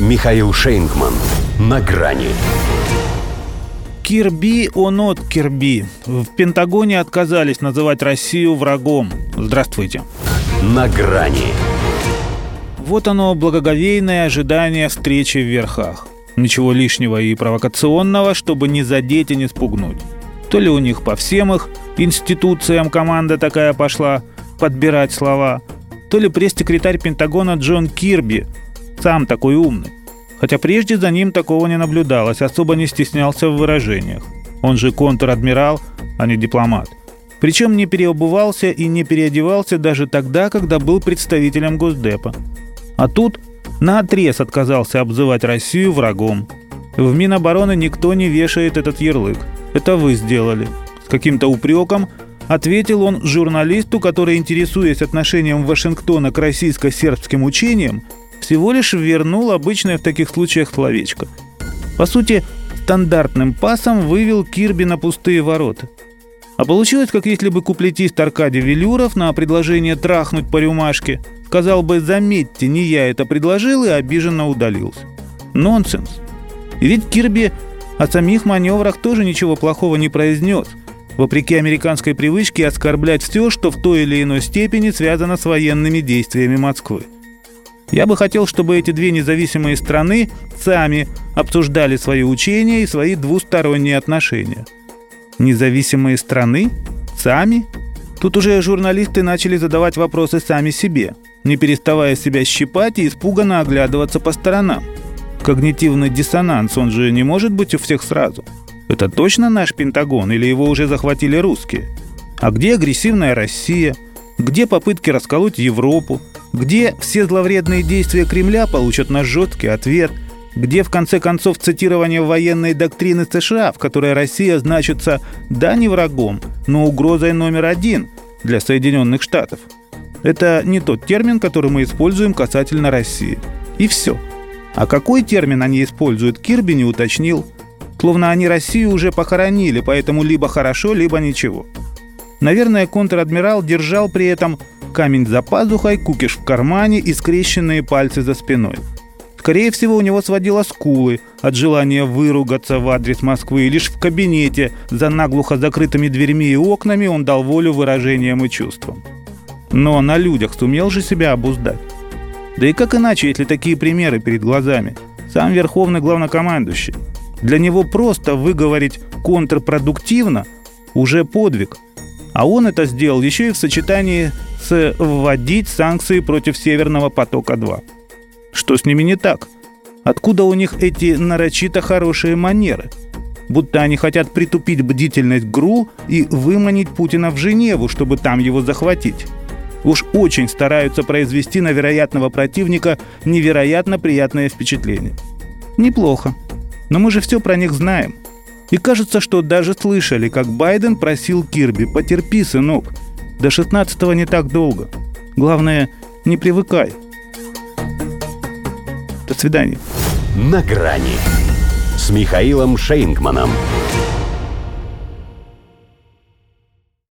Михаил Шейнгман. На грани. Кирби онот Кирби. В Пентагоне отказались называть Россию врагом. Здравствуйте. На грани. Вот оно, благоговейное ожидание встречи в верхах. Ничего лишнего и провокационного, чтобы не задеть и не спугнуть. То ли у них по всем их институциям команда такая пошла подбирать слова, то ли пресс-секретарь Пентагона Джон Кирби, сам такой умный. Хотя прежде за ним такого не наблюдалось, особо не стеснялся в выражениях. Он же контр-адмирал, а не дипломат. Причем не переобувался и не переодевался даже тогда, когда был представителем Госдепа. А тут на отрез отказался обзывать Россию врагом. В Минобороны никто не вешает этот ярлык. Это вы сделали. С каким-то упреком ответил он журналисту, который, интересуясь отношением Вашингтона к российско-сербским учениям, всего лишь вернул обычное в таких случаях словечко. По сути, стандартным пасом вывел Кирби на пустые ворота. А получилось, как если бы куплетист Аркадий Велюров на предложение трахнуть по рюмашке сказал бы «заметьте, не я это предложил» и обиженно удалился. Нонсенс. И ведь Кирби о самих маневрах тоже ничего плохого не произнес, вопреки американской привычке оскорблять все, что в той или иной степени связано с военными действиями Москвы. Я бы хотел, чтобы эти две независимые страны сами обсуждали свои учения и свои двусторонние отношения. Независимые страны? Сами? Тут уже журналисты начали задавать вопросы сами себе, не переставая себя щипать и испуганно оглядываться по сторонам. Когнитивный диссонанс, он же не может быть у всех сразу. Это точно наш Пентагон или его уже захватили русские? А где агрессивная Россия? Где попытки расколоть Европу? Где все зловредные действия Кремля получат наш жесткий ответ? Где, в конце концов, цитирование военной доктрины США, в которой Россия значится да не врагом, но угрозой номер один для Соединенных Штатов? Это не тот термин, который мы используем касательно России. И все. А какой термин они используют, Кирби не уточнил. Словно они Россию уже похоронили, поэтому либо хорошо, либо ничего. Наверное, контр-адмирал держал при этом камень за пазухой, кукиш в кармане и скрещенные пальцы за спиной. Скорее всего, у него сводило скулы от желания выругаться в адрес Москвы, лишь в кабинете за наглухо закрытыми дверьми и окнами он дал волю выражениям и чувствам. Но на людях сумел же себя обуздать. Да и как иначе, если такие примеры перед глазами? Сам верховный главнокомандующий. Для него просто выговорить контрпродуктивно уже подвиг. А он это сделал еще и в сочетании с вводить санкции против Северного потока-2. Что с ними не так? Откуда у них эти нарочито хорошие манеры? Будто они хотят притупить бдительность ГРУ и выманить Путина в Женеву, чтобы там его захватить. Уж очень стараются произвести на вероятного противника невероятно приятное впечатление. Неплохо. Но мы же все про них знаем. И кажется, что даже слышали, как Байден просил Кирби «Потерпи, сынок, до 16 не так долго. Главное, не привыкай. До свидания. На грани с Михаилом Шейнгманом.